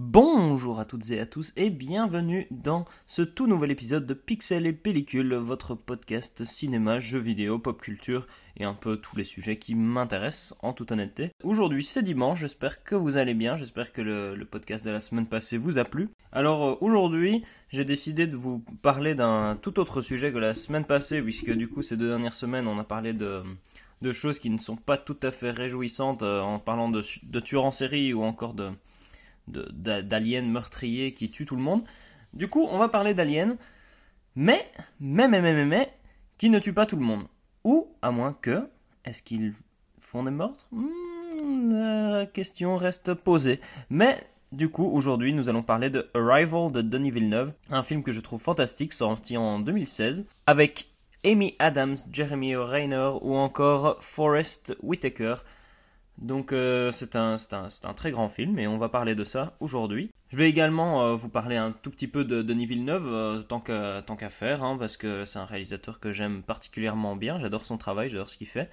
Bonjour à toutes et à tous et bienvenue dans ce tout nouvel épisode de Pixel et Pellicule, votre podcast cinéma, jeux vidéo, pop culture et un peu tous les sujets qui m'intéressent en toute honnêteté. Aujourd'hui c'est dimanche, j'espère que vous allez bien, j'espère que le, podcast de la semaine passée vous a plu. Alors euh, aujourd'hui j'ai décidé de vous parler d'un tout autre sujet que la semaine passée puisque du coup ces deux dernières semaines on a parlé de choses qui ne sont pas tout à fait réjouissantes euh, en parlant de, de tueurs en série ou encore de, d'aliens meurtriers qui tuent tout le monde. Du coup, on va parler d'aliens, mais, mais, mais, mais, mais, qui ne tuent pas tout le monde. Ou, à moins que, est-ce qu'ils font des meurtres? Hmm, La question reste posée. Mais, du coup, aujourd'hui, nous allons parler de Arrival de Denis Villeneuve, un film que je trouve fantastique, sorti en 2016, avec Amy Adams, Jeremy Rayner ou encore Forrest Whitaker, donc euh, c'est un, un, très grand film et on va parler de ça aujourd'hui. Je vais également euh, vous parler un tout petit peu de Denis Villeneuve, euh, tant qu'à faire, hein, parce que c'est un réalisateur que j'aime particulièrement bien, j'adore son travail, j'adore ce qu'il fait.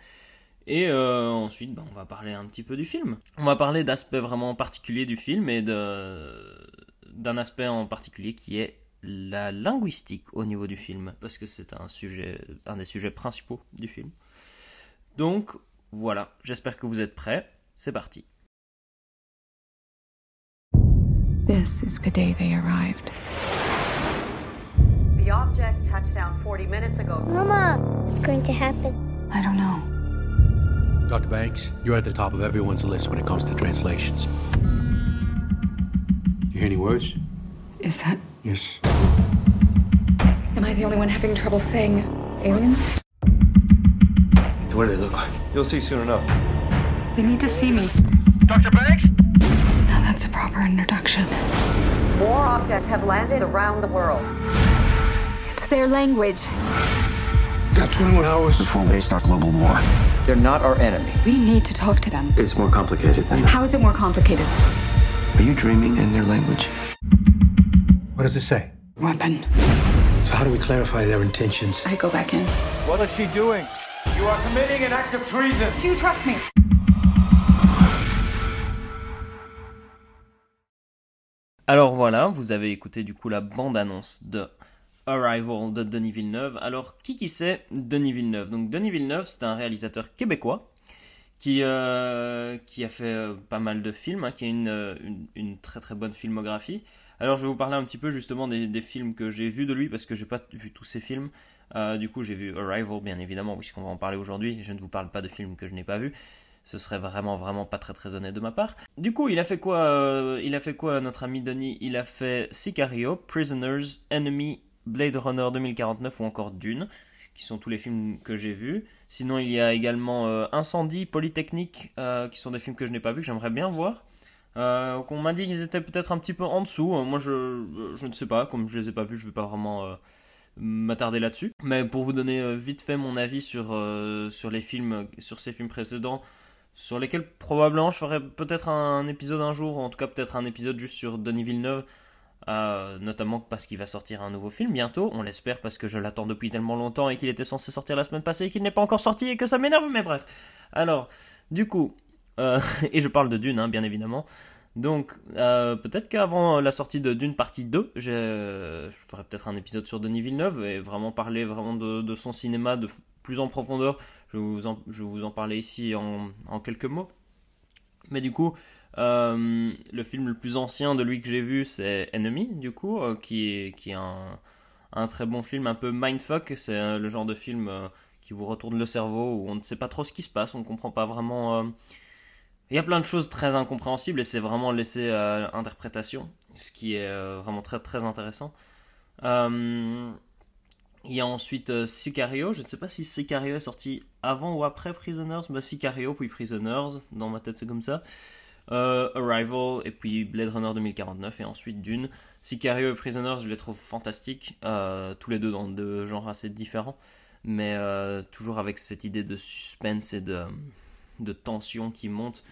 Et ensuite, ben, on va parler un petit peu du film. On va parler d'aspects vraiment particuliers du film et d'un aspect en particulier qui est la linguistique au niveau du film, parce que c'est un un des sujets principaux du film. Donc, voilà, j'espère que vous êtes prêts. C'est parti. This is the day they arrived. The object touched down 40 minutes ago. Mama, what's going to happen? I don't know. Dr. Banks, you're at the top of everyone's list when it comes to translations. You hear any words? Is that? Yes. Am I the only one having trouble saying aliens? So what do they look like? You'll see soon enough. They need to see me. Dr. Banks? Now that's a proper introduction. More objects have landed around the world. It's their language. Got 21 hours before they start global war. They're not our enemy. We need to talk to them. It's more complicated than that. How is it more complicated? Are you dreaming in their language? What does it say? Weapon. So how do we clarify their intentions? I go back in. What is she doing? You are committing an act of treason. Do you trust me? Alors voilà, vous avez écouté du coup la bande-annonce de Arrival de Denis Villeneuve. Alors qui qui c'est Denis Villeneuve? Donc Denis Villeneuve, c'est un réalisateur québécois qui, euh, qui a fait euh, pas mal de films, hein, qui a une, euh, une, une, très très bonne filmographie. Alors je vais vous parler un petit peu justement des, des films que j'ai vus de lui parce que j'ai pas vu tous ces films. Euh, du coup, j'ai vu Arrival, bien évidemment, puisqu'on va en parler aujourd'hui. Je ne vous parle pas de films que je n'ai pas vus. Ce serait vraiment, vraiment pas très, très honnête de ma part. Du coup, il a fait quoi euh, Il a fait quoi, notre ami Denis? Il a fait Sicario, Prisoners, Enemy, Blade Runner 2049 ou encore Dune, qui sont tous les films que j'ai vus. Sinon, il y a également euh, Incendie, Polytechnique, qui sont des films que je n'ai pas vus, que j'aimerais bien voir. qu'on m'a dit qu'ils étaient peut-être un petit peu en dessous. Moi, je, je ne sais pas. Comme je les ai pas vus, je vais pas vraiment m'attarder là-dessus. Mais pour vous donner euh, vite fait mon avis sur, euh, sur les films, sur ces films précédents, sur lesquels probablement je ferai peut-être un épisode un jour, en tout cas peut-être un épisode juste sur Denis Villeneuve, euh, notamment parce qu'il va sortir un nouveau film bientôt, on l'espère parce que je l'attends depuis tellement longtemps et qu'il était censé sortir la semaine passée et qu'il n'est pas encore sorti et que ça m'énerve, mais bref. Alors, du coup, et je parle de Dune, hein, bien évidemment. Donc, euh, peut-être qu'avant la sortie d'une partie 2, je ferai peut-être un épisode sur Denis Villeneuve et vraiment parler vraiment de, son cinéma de plus en profondeur. Je vous en, je parler ici en, en, quelques mots. Mais du coup, euh, le film le plus ancien de lui que j'ai vu, c'est Enemy, du coup, euh, qui est, qui est un, un, très bon film, un peu mindfuck. C'est le genre de film qui vous retourne le cerveau, où on ne sait pas trop ce qui se passe, on ne comprend pas vraiment il y a plein de choses très incompréhensibles et c'est vraiment laissé à interprétation, ce qui est euh, vraiment très très intéressant. Euh, il y a ensuite euh, Sicario, je ne sais pas si Sicario est sorti avant ou après Prisoners, mais Sicario puis Prisoners, dans ma tête c'est comme ça. Arrival et puis Blade Runner 2049 et ensuite Dune. Sicario et Prisoners, je les trouve fantastiques, tous les deux dans deux genres assez différents, mais toujours avec cette idée de suspense et de de tension qui monte.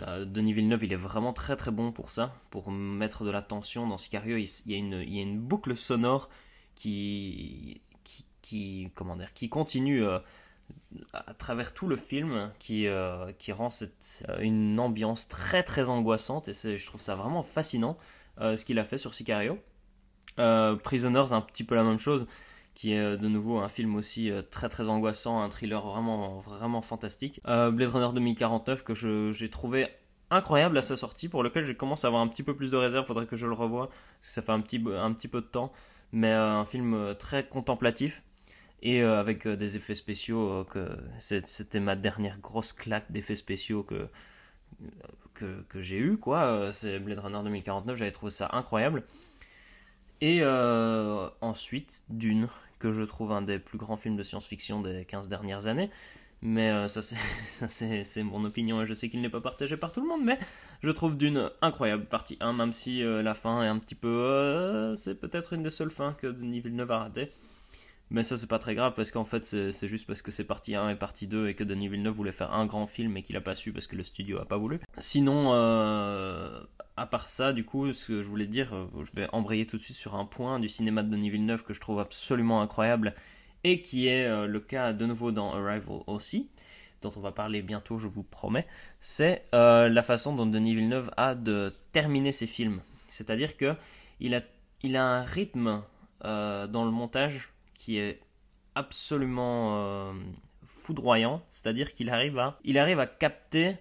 Euh, Denis Villeneuve, il est vraiment très très bon pour ça, pour mettre de la tension dans Sicario. Il, y, a une, boucle sonore qui, qui, comment dire, qui continue euh, à travers tout le film qui, qui rend une ambiance très très angoissante et je trouve ça vraiment fascinant ce qu'il a fait sur Sicario. Prisoners, un petit peu la même chose qui est de nouveau un film aussi très très angoissant, un thriller vraiment vraiment fantastique. Blade Runner 2049 que j'ai trouvé incroyable à sa sortie, pour lequel je commence à avoir un petit peu plus de réserve, faudrait que je le revoie, parce que ça fait un petit, un petit peu de temps, mais euh, un film euh, très contemplatif, et euh, avec des effets spéciaux, que c'était ma dernière grosse claque d'effets spéciaux que, que, que j'ai eu, quoi, c'est Blade Runner 2049, j'avais trouvé ça incroyable. Et ensuite, Dune, que je trouve un des plus grands films de science-fiction des 15 dernières années. Mais euh, ça, c'est mon opinion et je sais qu'il n'est pas partagé par tout le monde. Mais je trouve d'une incroyable partie 1, même si euh, la fin est un petit peu. Euh, c'est peut-être une des seules fins que Denis Villeneuve a raté. Mais ça, c'est pas très grave parce qu'en fait, c'est juste parce que c'est partie 1 et partie 2 et que Denis Villeneuve voulait faire un grand film et qu'il a pas su parce que le studio a pas voulu. Sinon, à part ça, du coup, ce que je voulais dire, je vais embrayer tout de suite sur un point du cinéma de Denis Villeneuve que je trouve absolument incroyable et qui est euh, le cas de nouveau dans Arrival aussi, dont on va parler bientôt, je vous promets, c'est euh, la façon dont Denis Villeneuve a de terminer ses films. C'est-à-dire que il a, il a un rythme euh, dans le montage qui est absolument foudroyant, c'est-à-dire qu'il arrive à, il arrive à capter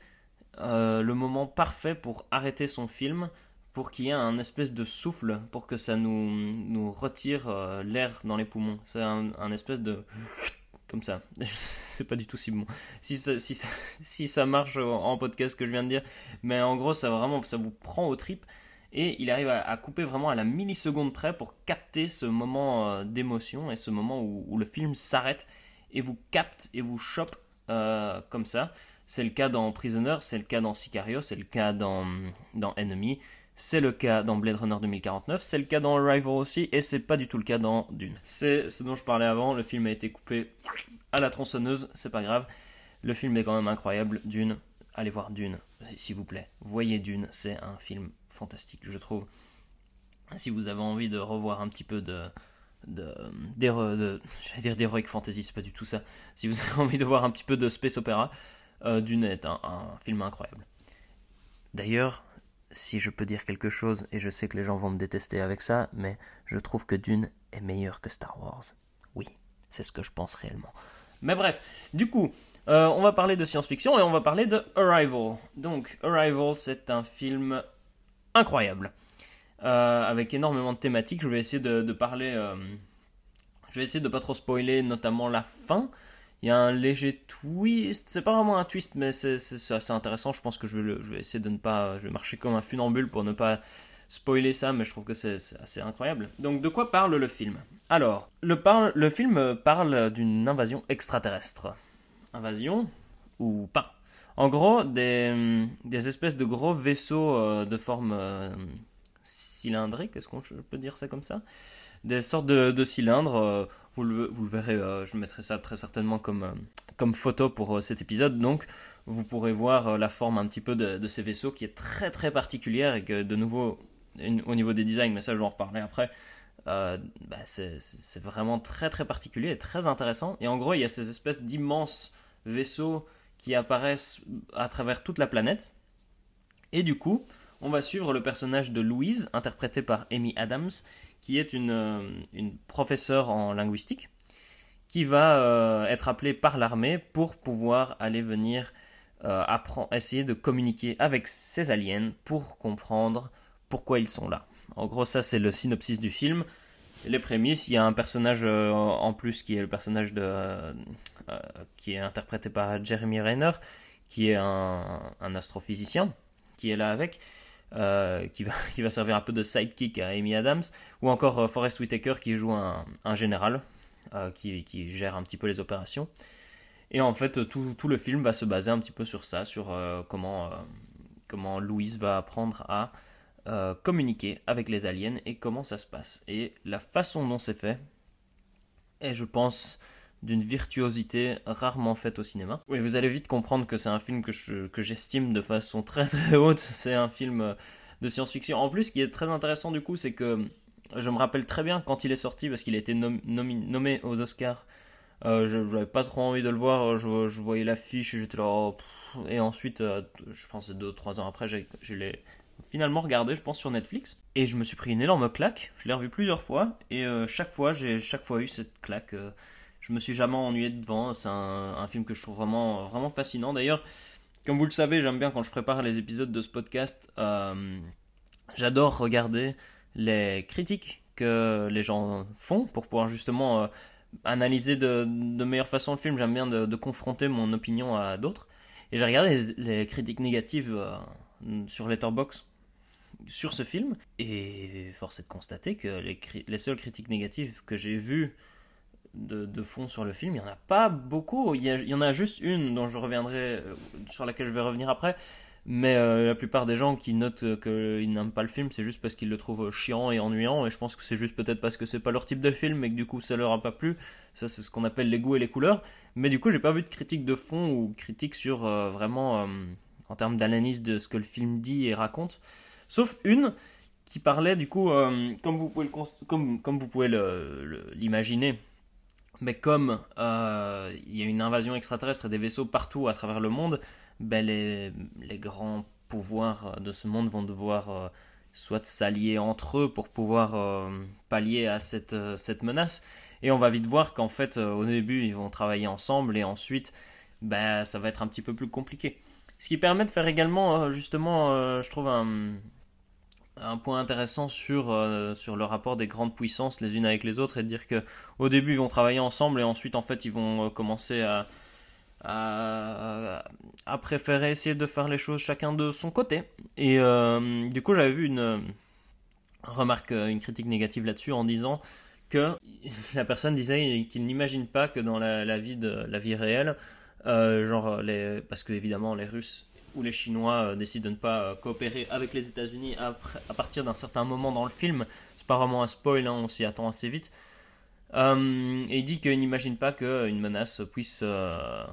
le moment parfait pour arrêter son film pour qu'il y ait un espèce de souffle, pour que ça nous, nous retire euh, l'air dans les poumons. C'est un, espèce de... Comme ça. C'est pas du tout si bon. Si ça, si, si ça marche en podcast que je viens de dire. Mais en gros, ça vraiment, ça vous prend au trip Et il arrive à, couper vraiment à la milliseconde près pour capter ce moment euh, d'émotion et ce moment où, le film s'arrête et vous capte et vous chope euh, comme ça. C'est le cas dans Prisoner, c'est le cas dans Sicario, c'est le cas dans, dans Enemy. C'est le cas dans Blade Runner 2049, c'est le cas dans Arrival aussi, et c'est pas du tout le cas dans Dune. C'est ce dont je parlais avant, le film a été coupé à la tronçonneuse, c'est pas grave. Le film est quand même incroyable, Dune. Allez voir Dune, s'il vous plaît. Voyez Dune, c'est un film fantastique, je trouve. Si vous avez envie de revoir un petit peu de, de, de j'allais dire d'heroic fantasy, c'est pas du tout ça. Si vous avez envie de voir un petit peu de space opéra, euh, Dune est un film incroyable. D'ailleurs, si je peux dire quelque chose, et je sais que les gens vont me détester avec ça, mais je trouve que Dune est meilleur que Star Wars. Oui, c'est ce que je pense réellement. Mais bref, du coup, euh, on va parler de science-fiction et on va parler de Arrival. Donc, Arrival, c'est un film incroyable, euh, avec énormément de thématiques. Je vais essayer de, parler... Euh, je vais essayer de pas trop spoiler, notamment la fin, il y a un léger twist. C'est pas vraiment un twist, mais c'est assez intéressant. Je pense que je vais, je vais, essayer de ne pas. Je vais marcher comme un funambule pour ne pas spoiler ça, mais je trouve que c'est assez incroyable. Donc, de quoi parle le film? Alors, le, le film parle d'une invasion extraterrestre. Invasion ou pas? En gros, des, des espèces de gros vaisseaux euh, de forme euh, cylindrique, est-ce qu'on peut dire ça comme ça? Des sortes de, cylindres euh, vous le, verrez, euh, je mettrai ça très certainement comme, euh, comme photo pour euh, cet épisode. Donc, vous pourrez voir la forme un petit peu de, ces vaisseaux qui est très très particulière et que de nouveau, au niveau des designs, mais ça je vais en reparler après, bah, c'est vraiment très très particulier et très intéressant. Et en gros, il y a ces espèces d'immenses vaisseaux qui apparaissent à travers toute la planète. Et du coup, on va suivre le personnage de Louise, interprété par Amy Adams, qui est une, euh, professeure en linguistique, qui va euh, être appelée par l'armée pour pouvoir aller venir euh, essayer de communiquer avec ces aliens pour comprendre pourquoi ils sont là. En gros, ça c'est le synopsis du film. Les prémices, il y a un personnage en plus qui est le personnage de, qui est interprété par Jeremy Renner, qui est un, astrophysicien, qui est là avec. Euh, qui, va, qui va servir un peu de sidekick à Amy Adams, ou encore euh, Forrest Whitaker qui joue un, général euh, qui, qui, gère un petit peu les opérations. Et en fait, tout, tout, le film va se baser un petit peu sur ça, sur comment, comment Louise va apprendre à communiquer avec les aliens et comment ça se passe. Et la façon dont c'est fait est, je pense, d'une virtuosité rarement faite au cinéma. Oui, vous allez vite comprendre que c'est un film que, j'estime de façon très très haute. C'est un film euh, de science-fiction. En plus, ce qui est très intéressant du coup, c'est que je me rappelle très bien quand il est sorti, parce qu'il a été nommé aux Oscars Euh, je n'avais pas trop envie de le voir, je, voyais l'affiche et j'étais là. oh, et ensuite, euh, je pense 2-3 ans après, j'ai- je l'ai finalement regardé, je pense, sur Netflix. Et je me suis pris une énorme claque. Je l'ai revu plusieurs fois. Et euh, chaque fois, j'ai chaque fois eu cette claque. euh, je me suis jamais ennuyé devant. C'est un, film que je trouve vraiment, vraiment fascinant. D'ailleurs, comme vous le savez, j'aime bien quand je prépare les épisodes de ce podcast. euh, J'adore regarder les critiques que les gens font pour pouvoir justement euh, analyser de, de meilleure façon le film. J'aime bien de, confronter mon opinion à d'autres. Et j'ai regardé les, critiques négatives sur Letterboxd sur ce film. Et force est de constater que les, les seules critiques négatives que j'ai vues de, fond sur le film, il n'y en a pas beaucoup. Il y, en a juste une dont je reviendrai, euh, sur laquelle je vais revenir après. Mais euh, la plupart des gens qui notent qu'ils n'aiment pas le film, c'est juste parce qu'ils le trouvent chiant et ennuyant. Et je pense que c'est juste peut-être parce que c'est pas leur type de film et que du coup ça leur a pas plu. Ça, c'est ce qu'on appelle les goûts et les couleurs. Mais du coup, j'ai pas vu de critique de fond ou critique sur euh, vraiment en termes d'analyse de ce que le film dit et raconte. Sauf une qui parlait du coup, euh, comme vous pouvez le comme, comme vous pouvez l'imaginer, mais comme euh, il y a une invasion extraterrestre et des vaisseaux partout à travers le monde, ben les, les grands pouvoirs de ce monde vont devoir euh, soit s'allier entre eux pour pouvoir pallier à cette, cette menace. Et on va vite voir qu'en fait, au début, ils vont travailler ensemble et ensuite, ben, ça va être un petit peu plus compliqué. Ce qui permet de faire également, euh, justement, euh, je trouve un, point intéressant sur, euh, sur le rapport des grandes puissances les unes avec les autres et de dire que au début ils vont travailler ensemble et ensuite en fait ils vont commencer à, à, préférer essayer de faire les choses chacun de son côté. Et du coup j'avais vu une remarque, une critique négative là-dessus en disant que la personne disait qu'il n'imagine pas que dans la vie de la vie réelle, euh, genre les, parce que évidemment les Russes ou les Chinois euh, décident de ne pas euh, coopérer avec les États-Unis à partir d'un certain moment dans le film. C'est pas vraiment un spoil, hein, on s'y attend assez vite. Euh, et il dit qu'il n'imagine pas qu'une menace puisse, euh,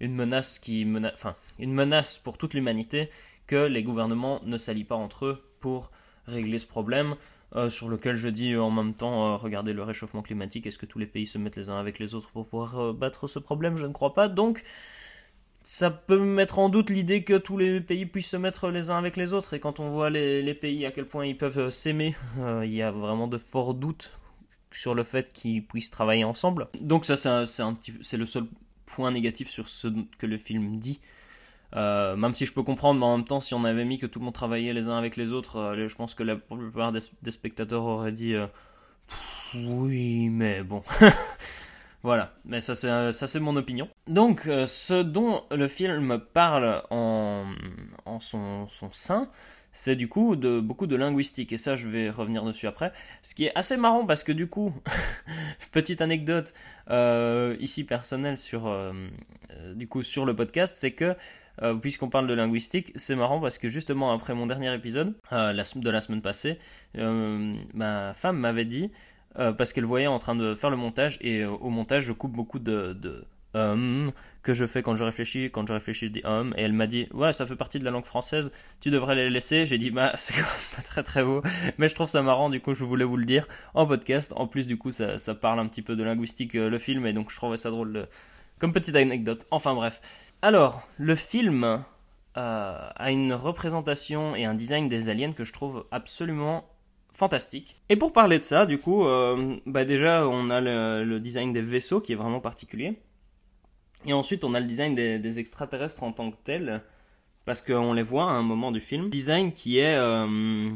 une menace qui mena- enfin, une menace pour toute l'humanité, que les gouvernements ne s'allient pas entre eux pour régler ce problème. Euh, sur lequel je dis euh, en même temps, euh, regardez le réchauffement climatique, est-ce que tous les pays se mettent les uns avec les autres pour pouvoir battre ce problème? Je ne crois pas. Donc, ça peut mettre en doute l'idée que tous les pays puissent se mettre les uns avec les autres. Et quand on voit les, pays à quel point ils peuvent s'aimer, il y a vraiment de forts doutes sur le fait qu'ils puissent travailler ensemble. Donc ça, c'est le seul point négatif sur ce que le film dit. Euh, même si je peux comprendre, mais en même temps, si on avait mis que tout le monde travaillait les uns avec les autres, euh, je pense que la plupart des, spectateurs auraient dit euh, oui, mais bon. voilà, mais ça c'est mon opinion. Donc, ce dont le film parle en, en son, sein, c'est du coup de beaucoup de linguistique et ça je vais revenir dessus après. Ce qui est assez marrant parce que du coup, petite anecdote ici personnelle sur du coup sur le podcast, c'est que euh, puisqu'on parle de linguistique, c'est marrant parce que justement après mon dernier épisode euh, de la semaine passée, euh, ma femme m'avait dit parce qu'elle voyait en train de faire le montage et au montage je coupe beaucoup de, de hum que je fais quand je réfléchis, quand je réfléchis je dis hum et elle m'a dit ouais ça fait partie de la langue française, tu devrais les laisser. J'ai dit bah c'est pas très très beau, mais je trouve ça marrant du coup je voulais vous le dire en podcast. En plus du coup ça, ça parle un petit peu de linguistique le film et donc je trouvais ça drôle comme petite anecdote. Enfin bref. Alors le film euh, a une représentation et un design des aliens que je trouve absolument fantastique. Et pour parler de ça, du coup, euh, bah déjà, on a le, design des vaisseaux qui est vraiment particulier. Et ensuite, on a le design des, extraterrestres en tant que tels, parce qu'on les voit à un moment du film. Design qui est, euh,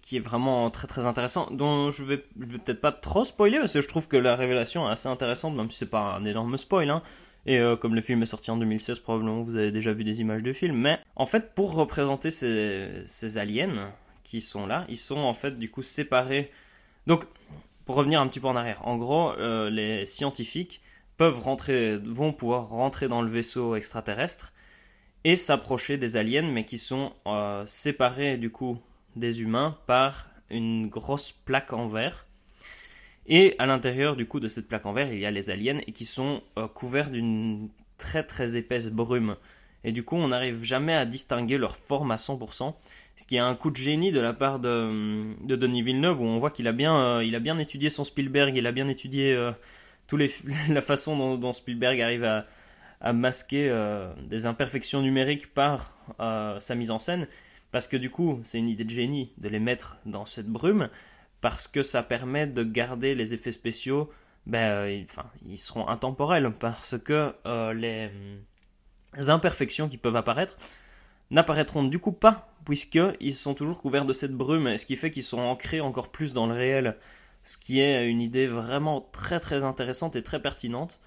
qui est vraiment très très intéressant, dont je vais, je vais peut-être pas trop spoiler, parce que je trouve que la révélation est assez intéressante, même si c'est pas un énorme spoil. Hein. Et euh, comme le film est sorti en 2016, probablement vous avez déjà vu des images du film. Mais en fait, pour représenter ces, ces aliens qui sont là, ils sont en fait du coup séparés. Donc, pour revenir un petit peu en arrière, en gros, euh, les scientifiques peuvent rentrer, vont pouvoir rentrer dans le vaisseau extraterrestre et s'approcher des aliens, mais qui sont euh, séparés du coup des humains par une grosse plaque en verre. Et à l'intérieur du coup de cette plaque en verre, il y a les aliens et qui sont euh, couverts d'une très très épaisse brume. Et du coup, on n'arrive jamais à distinguer leur forme à 100%, ce qui est un coup de génie de la part de, de Denis Villeneuve, où on voit qu'il a bien, euh, a bien étudié son Spielberg, il a bien étudié euh, tous les, la façon dont, Spielberg arrive à masquer des imperfections numériques par sa mise en scène, parce que du coup, c'est une idée de génie de les mettre dans cette brume, parce que ça permet de garder les effets spéciaux, ben, ils, enfin, ils seront intemporels, parce que les imperfections qui peuvent apparaître n'apparaîtront du coup pas, puisqu'ils sont toujours couverts de cette brume, ce qui fait qu'ils sont ancrés encore plus dans le réel, ce qui est une idée vraiment très très intéressante et très pertinente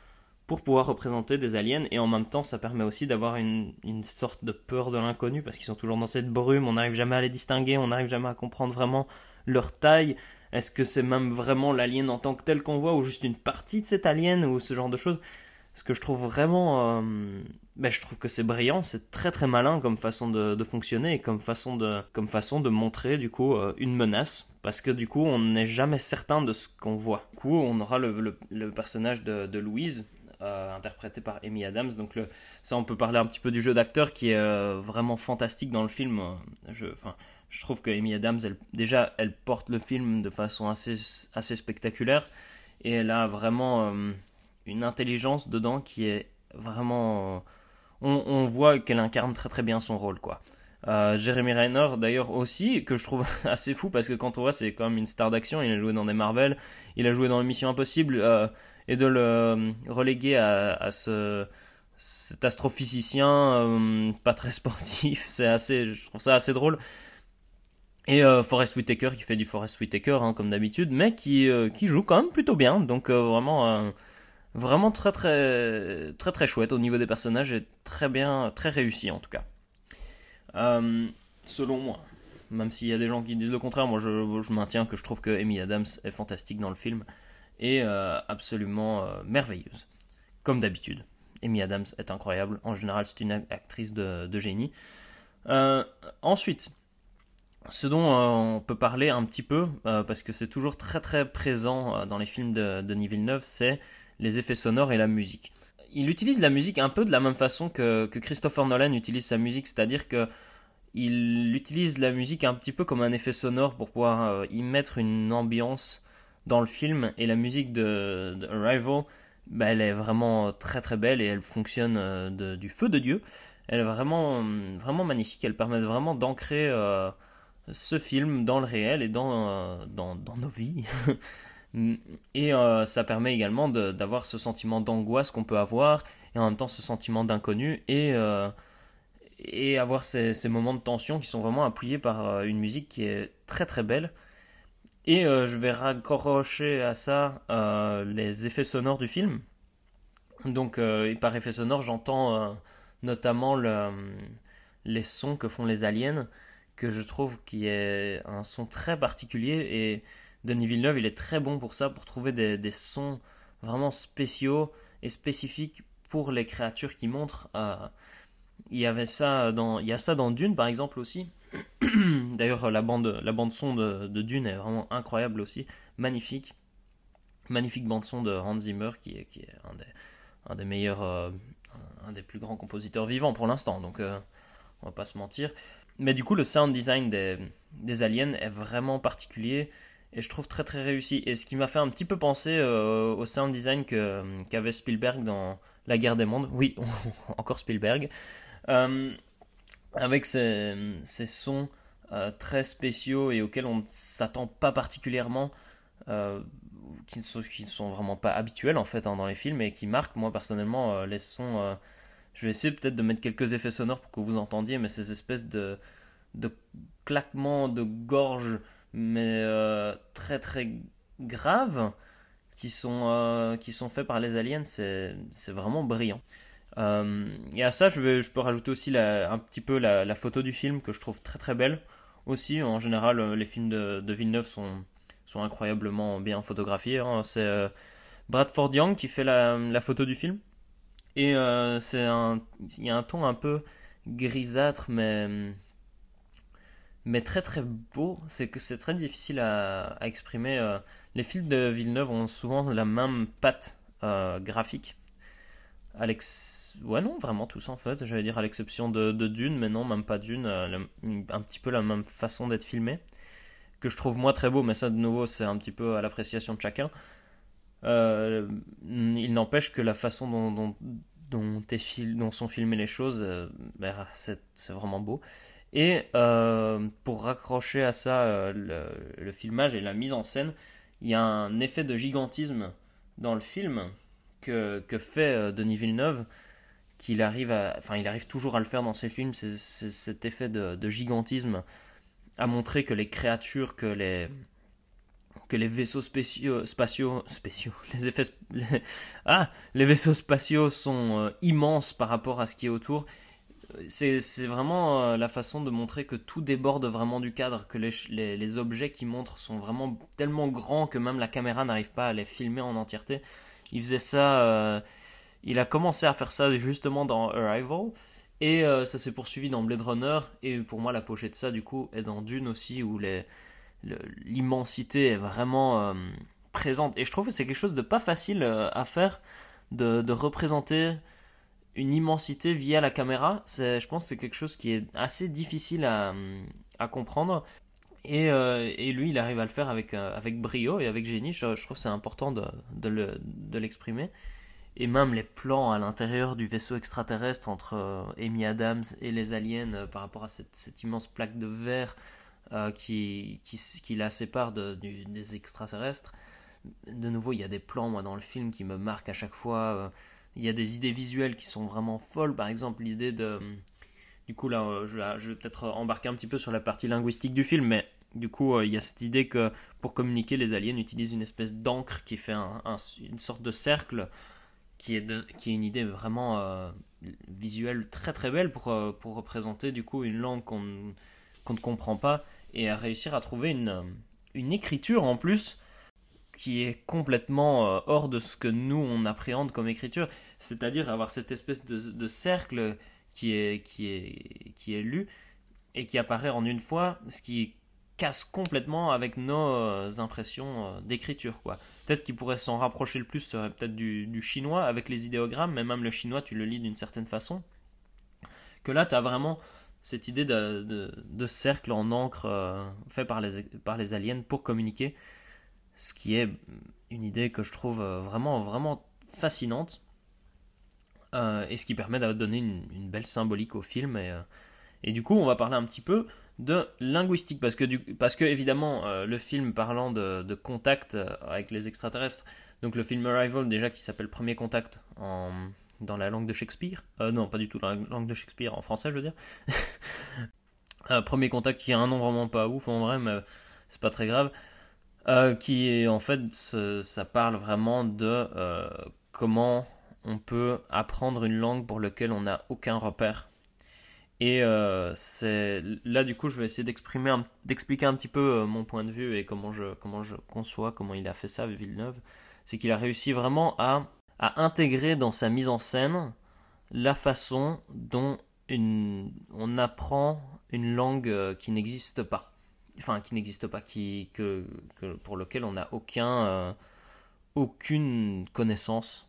pour pouvoir représenter des aliens, et en même temps ça permet aussi d'avoir une, sorte de peur de l'inconnu, parce qu'ils sont toujours dans cette brume, on n'arrive jamais à les distinguer, on n'arrive jamais à comprendre vraiment leur taille, est-ce que c'est même vraiment l'alien en tant que tel qu'on voit, ou juste une partie de cet alien, ou ce genre de choses? Ce que je trouve vraiment. Euh, ben, je trouve que c'est brillant, c'est très très malin comme façon de, fonctionner et comme façon de, comme façon de montrer du coup euh, une menace. Parce que du coup, on n'est jamais certain de ce qu'on voit. Du coup, on aura le, le, personnage de, Louise, euh, interprété par Amy Adams. Donc ça, on peut parler un petit peu du jeu d'acteur qui est vraiment fantastique dans le film. Je, enfin, je trouve que Amy Adams, déjà, elle porte le film de façon assez, spectaculaire et elle a vraiment une intelligence dedans qui est vraiment. On, voit qu'elle incarne très très bien son rôle, quoi. Euh, Jeremy Renner, d'ailleurs aussi, que je trouve assez fou parce que quand on voit, c'est quand même une star d'action. Il a joué dans des Marvel, il a joué dans Mission Impossible, euh, et de le euh, reléguer à, ce, cet astrophysicien pas très sportif, c'est assez, je trouve ça assez drôle. Et Forrest Whitaker qui fait du Forrest Whitaker hein, comme d'habitude, mais qui, qui joue quand même plutôt bien. Donc vraiment Vraiment très très très chouette au niveau des personnages et très bien, très réussi en tout cas. Euh, selon moi. Même s'il y a des gens qui disent le contraire, moi je, maintiens que je trouve que Amy Adams est fantastique dans le film et euh, absolument euh, merveilleuse. Comme d'habitude. Amy Adams est incroyable. En général, c'est une actrice de, génie. ensuite, ce dont on peut parler un petit peu, parce que c'est toujours très très présent dans les films de Denis Villeneuve, c'est les effets sonores et la musique. Il utilise la musique un peu de la même façon que, Christopher Nolan utilise sa musique, c'est-à-dire que il utilise la musique un petit peu comme un effet sonore pour pouvoir euh, y mettre une ambiance dans le film. Et la musique de, Arrival, bah, elle est vraiment très très belle et elle fonctionne euh, du feu de Dieu. Elle est vraiment, vraiment magnifique. Elle permet vraiment d'ancrer euh, ce film dans le réel et dans, dans, dans nos vies. Et euh, ça permet également d'avoir ce sentiment d'angoisse qu'on peut avoir, et en même temps ce sentiment d'inconnu, et, euh, et avoir ces, moments de tension qui sont vraiment appuyés par euh, une musique qui est très très belle. Et je vais raccrocher à ça les effets sonores du film. Donc par effets sonores j'entends notamment le, les sons que font les aliens, que je trouve qui est un son très particulier et Denis Villeneuve, il est très bon pour ça, pour trouver des, sons vraiment spéciaux et spécifiques pour les créatures qu'il montre. Euh, il y avait ça dans, il y a ça dans Dune par exemple aussi. D'ailleurs, la bande, la bande son de, Dune est vraiment incroyable aussi, magnifique, magnifique bande son de Hans Zimmer qui est, qui est un des, un des meilleurs, euh, un des plus grands compositeurs vivants pour l'instant. Donc, euh, on va pas se mentir. Mais du coup, le sound design des, aliens est vraiment particulier et je trouve très très réussi. Et ce qui m'a fait un petit peu penser euh, au sound design qu'avait Spielberg dans La guerre des mondes. Oui, encore Spielberg. Euh, avec ces, sons euh, très spéciaux et auxquels on ne s'attend pas particulièrement, qui ne sont, vraiment pas habituels en fait hein, dans les films et qui marquent moi personnellement les sons. Je vais essayer peut-être de mettre quelques effets sonores pour que vous entendiez, mais ces espèces de, de claquements de gorge mais euh, très très graves qui sont, euh, qui sont faits par les aliens, c'est vraiment brillant. Euh, et à ça, je, peux rajouter aussi un petit peu la, photo du film que je trouve très très belle. Aussi, en général, les films de, Villeneuve sont, sont incroyablement bien photographiés. Hein. C'est Bradford Young qui fait la photo du film. Et c'est un, il y a un ton un peu grisâtre, mais mais très très beau. C'est que c'est très difficile à, exprimer. Euh. les films de Villeneuve ont souvent la même patte euh, graphique. Alex... Ouais, non, vraiment tous en fait. J'allais dire à l'exception de, Dune, mais non, même pas Dune. Euh, un petit peu la même façon d'être filmé. Que je trouve moi très beau, mais ça de nouveau, c'est un petit peu à l'appréciation de chacun. Il n'empêche que la façon dont, sont filmées les choses, ben, c'est vraiment beau. Et pour raccrocher à ça le, filmage et la mise en scène, il y a un effet de gigantisme dans le film que, que fait Denis Villeneuve qu'il arrive enfin, il arrive toujours à le faire dans ses films, c'est cet effet de, gigantisme à montrer que les créatures, que les que les vaisseaux spéciaux, spatiaux, spéciaux, les effets, ah, les vaisseaux spatiaux sont euh, immenses par rapport à ce qui est autour. C'est vraiment euh, la façon de montrer que tout déborde vraiment du cadre, que les, les, objets qui montrent sont vraiment tellement grands que même la caméra n'arrive pas à les filmer en entièreté. Il faisait ça. Euh, il a commencé à faire ça justement dans Arrival. Et ça s'est poursuivi dans Blade Runner. Et pour moi, la pochette de ça, du coup, est dans Dune aussi, où l'immensité est vraiment euh, présente. Et je trouve que c'est quelque chose de pas facile euh, à faire, de, représenter une immensité via la caméra. Je pense que c'est quelque chose qui est assez difficile à, comprendre. Et, lui, il arrive à le faire avec, avec brio et avec génie. Je, trouve que c'est important de, l'exprimer et même les plans à l'intérieur du vaisseau extraterrestre entre euh, Amy Adams et les aliens euh, par rapport à cette, immense plaque de verre euh, qui, qui, la sépare des extraterrestres. De nouveau, il y a des plans, moi, dans le film qui me marquent à chaque fois. il y a des idées visuelles qui sont vraiment folles. Par exemple, l'idée de... Du coup, là, je, vais peut-être embarquer un petit peu sur la partie linguistique du film, mais du coup, il y a cette idée que pour communiquer, les aliens utilisent une espèce d'encre qui fait une sorte de cercle qui est, qui est une idée vraiment euh, visuelle très très belle pour, euh, pour représenter du coup une langue qu'on ne comprend pas et à réussir à trouver une, une écriture en plus qui est complètement euh, hors de ce que nous on appréhende comme écriture, c'est-à-dire avoir cette espèce de, cercle qui est, qui, est, qui est lu et qui apparaît en une fois, ce qui casse complètement avec nos euh, impressions euh, d'écriture. quoi. Peut-être ce qui pourrait s'en rapprocher le plus serait peut-être du, chinois avec les idéogrammes, mais même le chinois, tu le lis d'une certaine façon. Que là, tu as vraiment cette idée de, cercle en encre euh, fait par les, aliens pour communiquer, ce qui est une idée que je trouve vraiment, vraiment fascinante. et ce qui permet de donner une, belle symbolique au film. Et, du coup, on va parler un petit peu de linguistique parce que, parce que évidemment euh, le film parlant de, de, contact euh, avec les extraterrestres donc le film Arrival déjà qui s'appelle Premier Contact en, dans la langue de Shakespeare? Euh, non pas du tout dans la langue de Shakespeare en français je veux dire. Premier Contact qui a un nom vraiment pas ouf en vrai mais c'est pas très grave. Qui est en fait ça parle vraiment de comment on peut apprendre une langue pour laquelle on n'a aucun repère. Et euh, c'est là du coup je vais essayer d'expliquer un petit peu euh, mon point de vue et comment je comment je conçois comment il a fait ça Villeneuve. C'est qu'il a réussi vraiment à à intégrer dans sa mise en scène la façon dont on apprend une langue euh, qui n'existe pas, enfin qui n'existe pas, qui que, pour lequel on n'a aucun aucune connaissance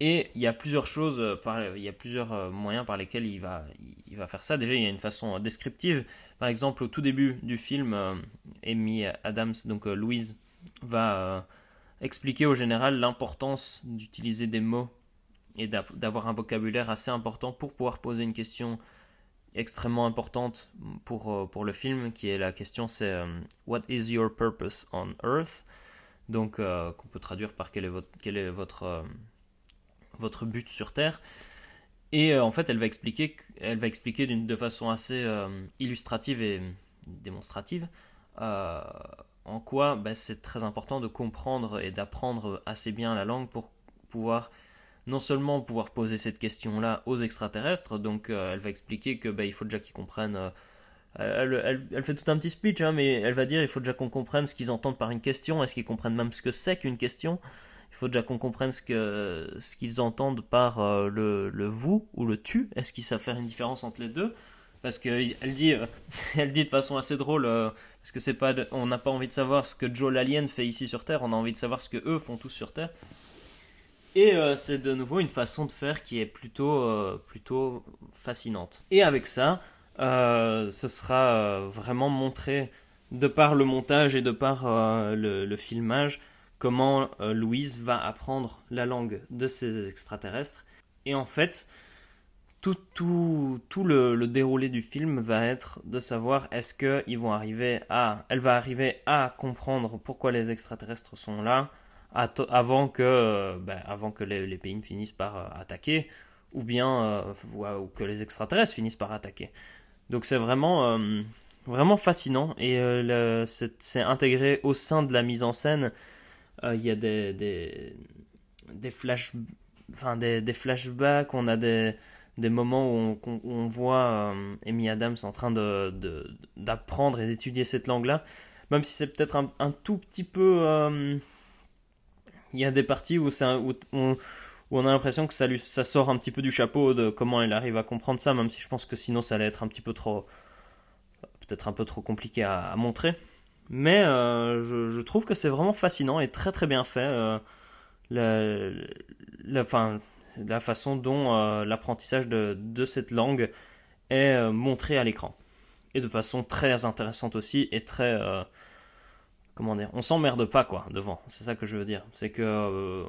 et il y a plusieurs choses, euh, il y a plusieurs euh, moyens par lesquels il va, il va faire ça. Déjà, il y a une façon descriptive. Par exemple, au tout début du film, euh, Amy Adams, donc Louise, va expliquer au général l'importance d'utiliser des mots et d'avoir un vocabulaire assez important pour pouvoir poser une question extrêmement importante pour, pour le film, qui est la question c'est What is your purpose on Earth? Donc, qu'on peut traduire par quel est votre, quel est votre votre but sur Terre. Et euh, en fait, elle va expliquer, elle va expliquer de façon assez euh, illustrative et démonstrative euh, en quoi bah, c'est très important de comprendre et d'apprendre assez bien la langue pour pouvoir non seulement pouvoir poser cette question-là aux extraterrestres, donc elle va expliquer que bah, il faut déjà qu'ils comprennent. Elle, elle, fait tout un petit speech, hein, mais elle va dire il faut déjà qu'on comprenne ce qu'ils entendent par une question. Est-ce qu'ils comprennent même ce que c'est qu'une question? Il faut déjà qu'on comprenne ce que ce qu'ils entendent par euh, le, le, vous ou le tu. Est-ce qu'ils savent faire une différence entre les deux? Parce qu'elle dit, euh, elle dit de façon assez drôle, euh, parce que c'est pas, on n'a pas envie de savoir ce que Joe l'alien fait ici sur Terre, on a envie de savoir ce que eux font tous sur Terre. Et c'est de nouveau une façon de faire qui est plutôt, plutôt fascinante. Et avec ça, ce sera vraiment montré de par le montage et de par le, le filmage comment Louise va apprendre la langue de ces extraterrestres. Et en fait, tout, tout, tout le, déroulé du film va être de savoir est-ce qu'ils vont arriver à. Elle va arriver à comprendre pourquoi les extraterrestres sont là avant que, ben, avant que les, les, pays finissent par euh, attaquer ou bien euh, ou, que les extraterrestres finissent par attaquer. Donc c'est vraiment, euh, vraiment fascinant et c'est intégré au sein de la mise en scène. Il y a des, des, des, flash, enfin, des, des flashbacks, on a des des moments où on, voit euh, Amy Adams en train d'apprendre de, et d'étudier cette langue-là, même si c'est peut-être un, tout petit peu... Euh, il y a des parties où, où, on a l'impression que ça, sort un petit peu du chapeau de comment elle arrive à comprendre ça, même si je pense que sinon ça allait être un petit peu trop... peut-être un peu trop compliqué à, montrer. Mais euh, je, trouve que c'est vraiment fascinant et très très bien fait. la, fin, la façon dont euh, l'apprentissage de, cette langue est euh, montré à l'écran. Et de façon très intéressante aussi et très... Euh, comment dire On s'emmerde pas quoi devant, c'est ça que je veux dire. C'est que...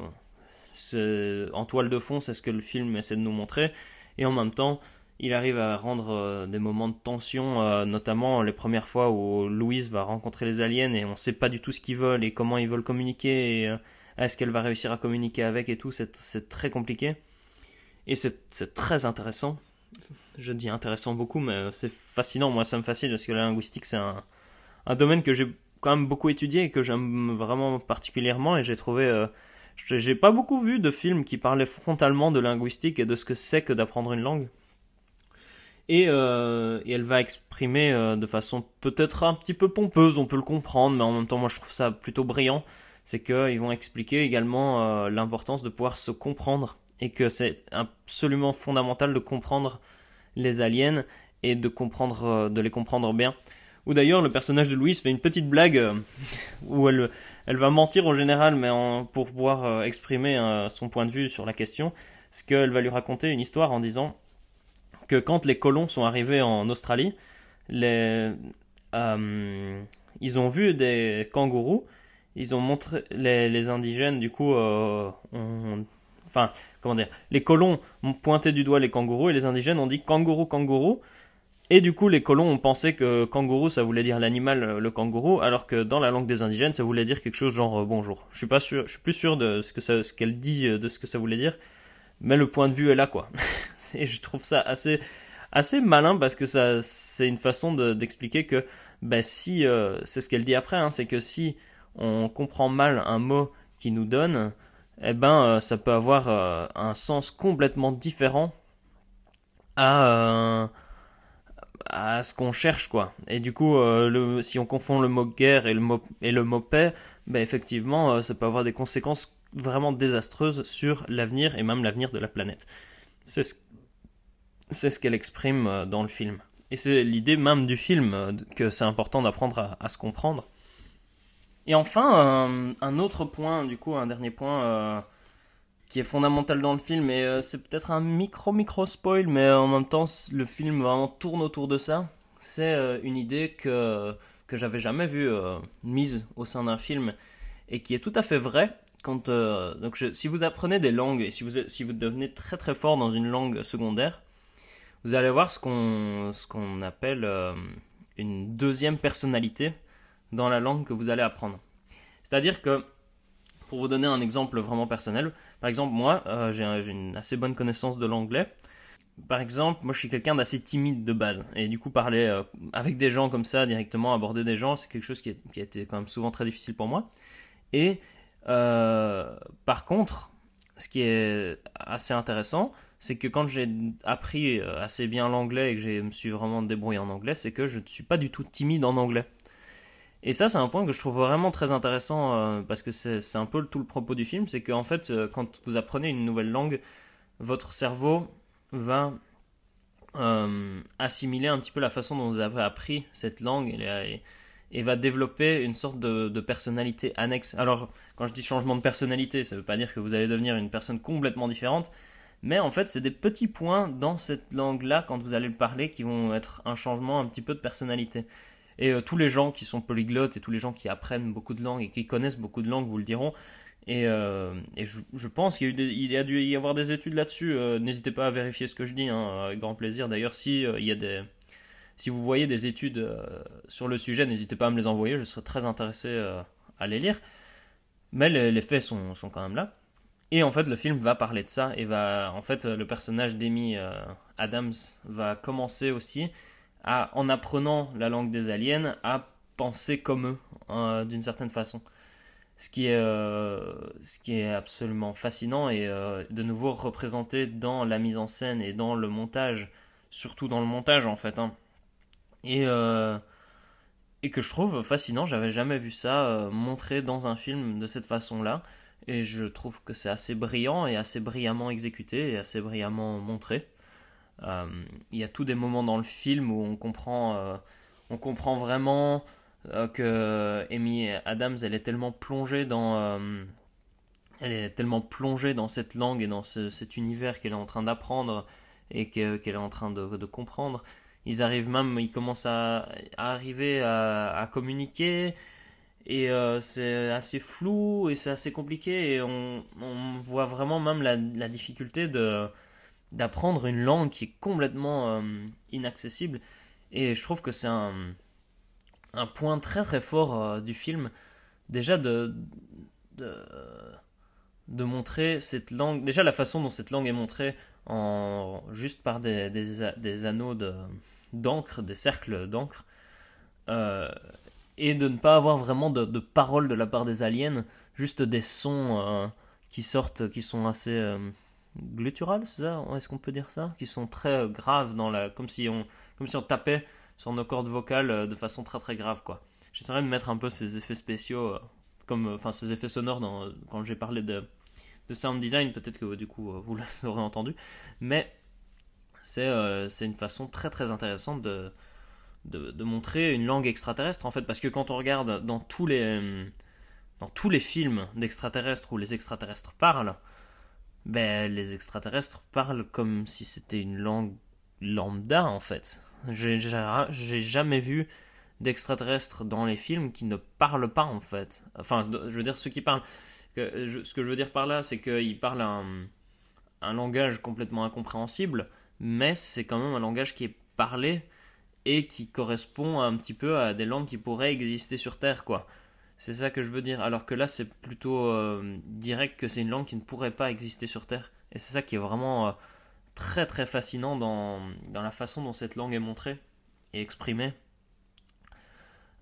en toile de fond, c'est ce que le film essaie de nous montrer. Et en même temps, il arrive à rendre des moments de tension, notamment les premières fois où Louise va rencontrer les aliens et on ne sait pas du tout ce qu'ils veulent et comment ils veulent communiquer est-ce qu'elle va réussir à communiquer avec et tout C'est très compliqué. Et c'est très intéressant. Je dis intéressant beaucoup, mais c'est fascinant. Moi, ça me fascine parce que la linguistique, c'est un, domaine que j'ai quand même beaucoup étudié et que j'aime vraiment particulièrement. Et j'ai trouvé. Euh, j'ai pas beaucoup vu de films qui parlaient frontalement de linguistique et de ce que c'est que d'apprendre une langue. Et, euh, elle va exprimer euh, de façon peut-être un petit peu pompeuse, on peut le comprendre, mais en même temps, moi je trouve ça plutôt brillant c'est qu'ils vont expliquer également euh, l'importance de pouvoir se comprendre et que c'est absolument fondamental de comprendre les aliens et de comprendre euh, de les comprendre bien. Ou d'ailleurs le personnage de Louise fait une petite blague euh, où elle, va mentir en général mais pour pouvoir exprimer son point de vue sur la question, ce qu'elle va lui raconter une histoire en disant que quand les colons sont arrivés en Australie, les, ils ont vu des kangourous ils ont montré les, indigènes du coup euh, enfin comment dire les colons ont pointé du doigt les kangourous et les indigènes ont dit kangourou kangourou. Et du coup les colons ont pensé que kangourou ça voulait dire l'animal euh, le kangourou alors que dans la langue des indigènes ça voulait dire quelque chose genre euh, bonjour. Je suis pas sûr je suis plus sûr de ce que ce qu'elle dit de ce que ça voulait dire mais le point de vue est là quoi. Et je trouve ça assez assez malin parce que ça c'est une façon d'expliquer que ben si c'est ce qu'elle dit après hein, c'est que si on comprend mal un mot qui nous donne, eh ben euh, ça peut avoir euh, un sens complètement différent à, euh, à ce qu'on cherche quoi. Et du coup, si on confond le mot guerre et le mot, et le mot paix, ben effectivement, ça peut avoir des conséquences vraiment désastreuses sur l'avenir et même l'avenir de la planète. C'est ce, c'est ce qu'elle exprime dans le film. Et c'est l'idée même du film que c'est important d'apprendre à se comprendre. Et enfin, un, autre point, du coup, un dernier point euh, qui est fondamental dans le film, et euh, c'est peut-être un micro-micro spoil, mais en même temps, le film vraiment tourne autour de ça. C'est euh, une idée que, que j'avais jamais vue mise au sein d'un film, et qui est tout à fait vraie. Quand, donc si vous apprenez des langues, et si vous, si vous devenez très très fort dans une langue secondaire, vous allez voir ce qu'on ce qu'on appelle une deuxième personnalité dans la langue que vous allez apprendre. C'est-à-dire que, pour vous donner un exemple vraiment personnel, par exemple, moi, euh, j'ai une assez bonne connaissance de l'anglais. Par exemple, moi je suis quelqu'un d'assez timide de base. Et du coup, parler euh, avec des gens comme ça, directement aborder des gens, c'est quelque chose qui, a été quand même souvent très difficile pour moi. Et euh, par contre, ce qui est assez intéressant, c'est que quand j'ai appris assez bien l'anglais et que je me suis vraiment débrouillé en anglais, c'est que je ne suis pas du tout timide en anglais. Et ça, c'est un point que je trouve vraiment très intéressant euh, parce que c'est un peu tout le propos du film, c'est qu'en fait, euh, quand vous apprenez une nouvelle langue, votre cerveau va euh, assimiler un petit peu la façon dont vous avez appris cette langue et, va développer une sorte de, personnalité annexe. Alors, quand je dis changement de personnalité, ça ne veut pas dire que vous allez devenir une personne complètement différente, mais en fait, c'est des petits points dans cette langue-là, quand vous allez le parler, qui vont être un changement un petit peu de personnalité. Et euh, tous les gens qui sont polyglottes et tous les gens qui apprennent beaucoup de langues et qui connaissent beaucoup de langues vous le diront. Et, euh, je, pense qu'il y, a dû y avoir des études là-dessus. Euh, N'hésitez pas à vérifier ce que je dis, hein, avec grand plaisir. D'ailleurs, si vous voyez des études sur le sujet, n'hésitez pas à me les envoyer. Je serais très intéressé à les lire. Mais les, les faits sont, sont, quand même là. Et en fait, le film va parler de ça et va, en fait, le personnage d'Amy Adams va commencer aussi en apprenant la langue des aliens, à penser comme eux, hein, d'une certaine façon. Ce qui, est, euh, ce qui est absolument fascinant et euh, de nouveau représenté dans la mise en scène et dans le montage, surtout dans le montage en fait. Hein. Et, euh, et que je trouve fascinant, j'avais jamais vu ça montré dans un film de cette façon-là. Et je trouve que c'est assez brillant et assez brillamment exécuté et assez brillamment montré. Euh, il y a tous des moments dans le film où on comprend, euh, on comprend vraiment euh, que Amy Adams, elle est tellement plongée dans, elle est tellement plongée dans cette langue et dans cet univers qu'elle est en train d'apprendre et qu'elle est en train de, comprendre. Ils arrivent même, ils commencent à, arriver à, communiquer et c'est assez flou et c'est assez compliqué et on, voit vraiment même la difficulté de d'apprendre une langue qui est complètement euh, inaccessible. Et je trouve que c'est un, un point très très fort euh, du film. Déjà de, de, de, montrer cette langue. Déjà la façon dont cette langue est montrée en, juste par des, des, anneaux d'encre, des cercles d'encre. Euh, et de ne pas avoir vraiment de, de paroles de la part des aliens, juste des sons qui sortent, qui sont assez glutturales, c'est ça Est-ce qu'on peut dire ça Qui sont très euh, graves dans la, comme si on, comme si on tapait sur nos cordes vocales euh, de façon très très grave quoi. J'essaierai de mettre un peu ces effets spéciaux, euh, comme, enfin ces effets sonores quand j'ai parlé de, de sound design, peut-être que du coup vous l'aurez entendu, mais c'est c'est une façon très très intéressante de, de, de, montrer une langue extraterrestre en fait, parce que quand on regarde dans tous les dans tous les films d'extraterrestres où les extraterrestres parlent, ben, les extraterrestres parlent comme si c'était une langue lambda en fait. J'ai jamais vu d'extraterrestres dans les films qui ne parlent pas en fait. Enfin, je veux dire, ceux qui parlent. Ce que je veux dire par là, c'est qu'ils parlent un langage complètement incompréhensible, mais c'est quand même un langage qui est parlé et qui correspond un petit peu à des langues qui pourraient exister sur Terre, quoi. C'est ça que je veux dire. Alors que là, c'est plutôt euh, direct que c'est une langue qui ne pourrait pas exister sur Terre. Et c'est ça qui est vraiment euh, très très fascinant dans, la façon dont cette langue est montrée et exprimée.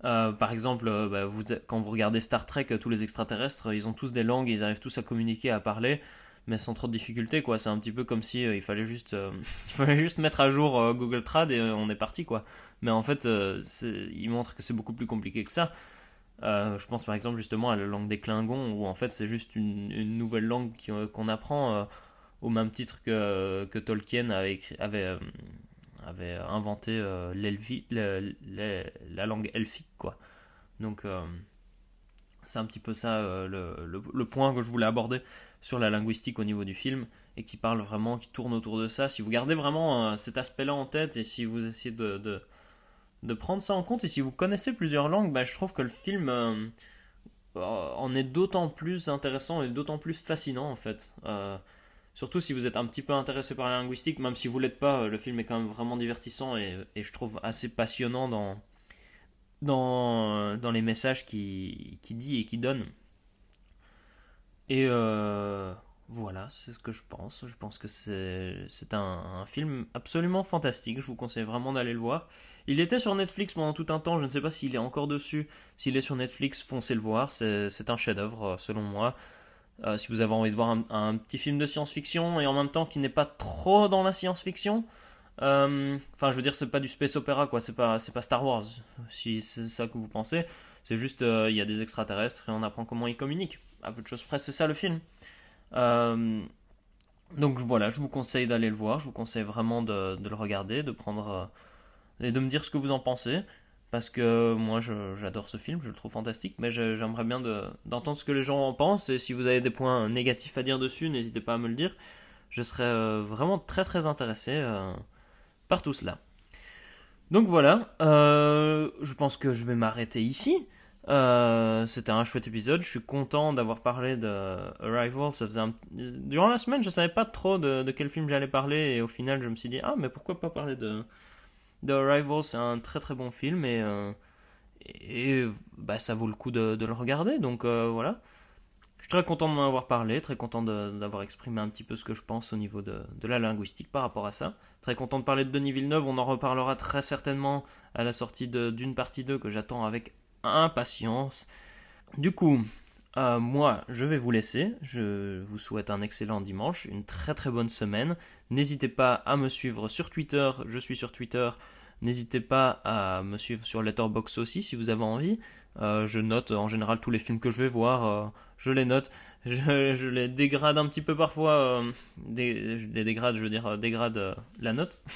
Euh, par exemple, bah, quand vous regardez Star Trek, tous les extraterrestres, ils ont tous des langues, ils arrivent tous à communiquer, à parler, mais sans trop de difficultés, quoi. C'est un petit peu comme si il fallait juste, il fallait juste mettre à jour Google Trad et on est parti, quoi. Mais en fait, il montre que c'est beaucoup plus compliqué que ça. Euh, je pense par exemple justement à la langue des Klingons, où en fait c'est juste une, nouvelle langue euh, qu'on apprend euh, au même titre que, Tolkien avait, inventé la, la, langue elfique. Quoi. Donc c'est un petit peu ça le, point que je voulais aborder sur la linguistique au niveau du film et qui parle vraiment, qui tourne autour de ça. Si vous gardez vraiment cet aspect-là en tête et si vous essayez de prendre ça en compte. Et si vous connaissez plusieurs langues, bah, je trouve que le film euh, en est d'autant plus intéressant et d'autant plus fascinant en fait. Euh, surtout si vous êtes un petit peu intéressé par la linguistique, même si vous l'êtes pas, le film est quand même vraiment divertissant et, je trouve assez passionnant dans, dans, dans les messages qu'il qui dit et qu'il donne. Et euh, voilà, c'est ce que je pense. Je pense que c'est un, film absolument fantastique. Je vous conseille vraiment d'aller le voir. Il était sur Netflix pendant tout un temps, je ne sais pas s'il est encore dessus. S'il est sur Netflix, foncez le voir, c'est un chef-d'œuvre euh, selon moi. Euh, si vous avez envie de voir un, petit film de science-fiction et en même temps qui n'est pas trop dans la science-fiction. Euh, enfin, je veux dire, c'est pas du space opéra, quoi. C'est pas, pas Star Wars, si c'est ça que vous pensez. C'est juste, il y a des extraterrestres et on apprend comment ils communiquent. À peu de choses près, c'est ça le film. Donc voilà, je vous conseille d'aller le voir. Je vous conseille vraiment de, le regarder, de prendre et de me dire ce que vous en pensez. Parce que moi j'adore ce film, je le trouve fantastique, mais j'aimerais bien d'entendre ce que les gens en pensent. Et si vous avez des points négatifs à dire dessus, n'hésitez pas à me le dire. Je serais euh, vraiment très très intéressé euh, par tout cela. Donc voilà, euh, je pense que je vais m'arrêter ici. Euh, c'était un chouette épisode. Je suis content d'avoir parlé de Arrival. Ça faisait Durant la semaine, je savais pas trop de, quel film j'allais parler et au final, je me suis dit ah mais pourquoi pas parler de, de Arrival? C'est un très très bon film et euh, et bah ça vaut le coup de, le regarder. Donc voilà. Je suis très content d'en avoir parlé, très content d'avoir exprimé un petit peu ce que je pense au niveau de, la linguistique par rapport à ça. Très content de parler de Denis Villeneuve, on en reparlera très certainement à la sortie d'une partie 2 que j'attends avec impatience. Du coup, euh, moi, je vais vous laisser. Je vous souhaite un excellent dimanche, une très très bonne semaine. N'hésitez pas à me suivre sur Twitter. Je suis sur Twitter N'hésitez pas à me suivre sur Letterboxd aussi si vous avez envie. Euh, je note en général tous les films que je vais voir, euh, je les note. Je, les dégrade un petit peu parfois. Je les dégrade, je veux dire, dégrade la note.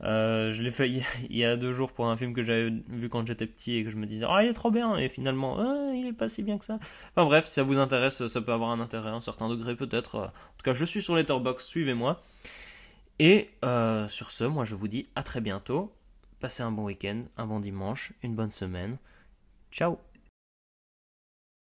je l'ai fait il y a deux jours pour un film que j'avais vu quand j'étais petit et que je me disais ah il est trop bien et finalement il est pas si bien que ça. Enfin bref si ça vous intéresse ça peut avoir un intérêt un certain degré peut-être. En tout cas je suis sur Letterboxd suivez-moi. Et sur ce moi je vous dis à très bientôt Passez un bon week-end, un bon dimanche, une bonne semaine. Ciao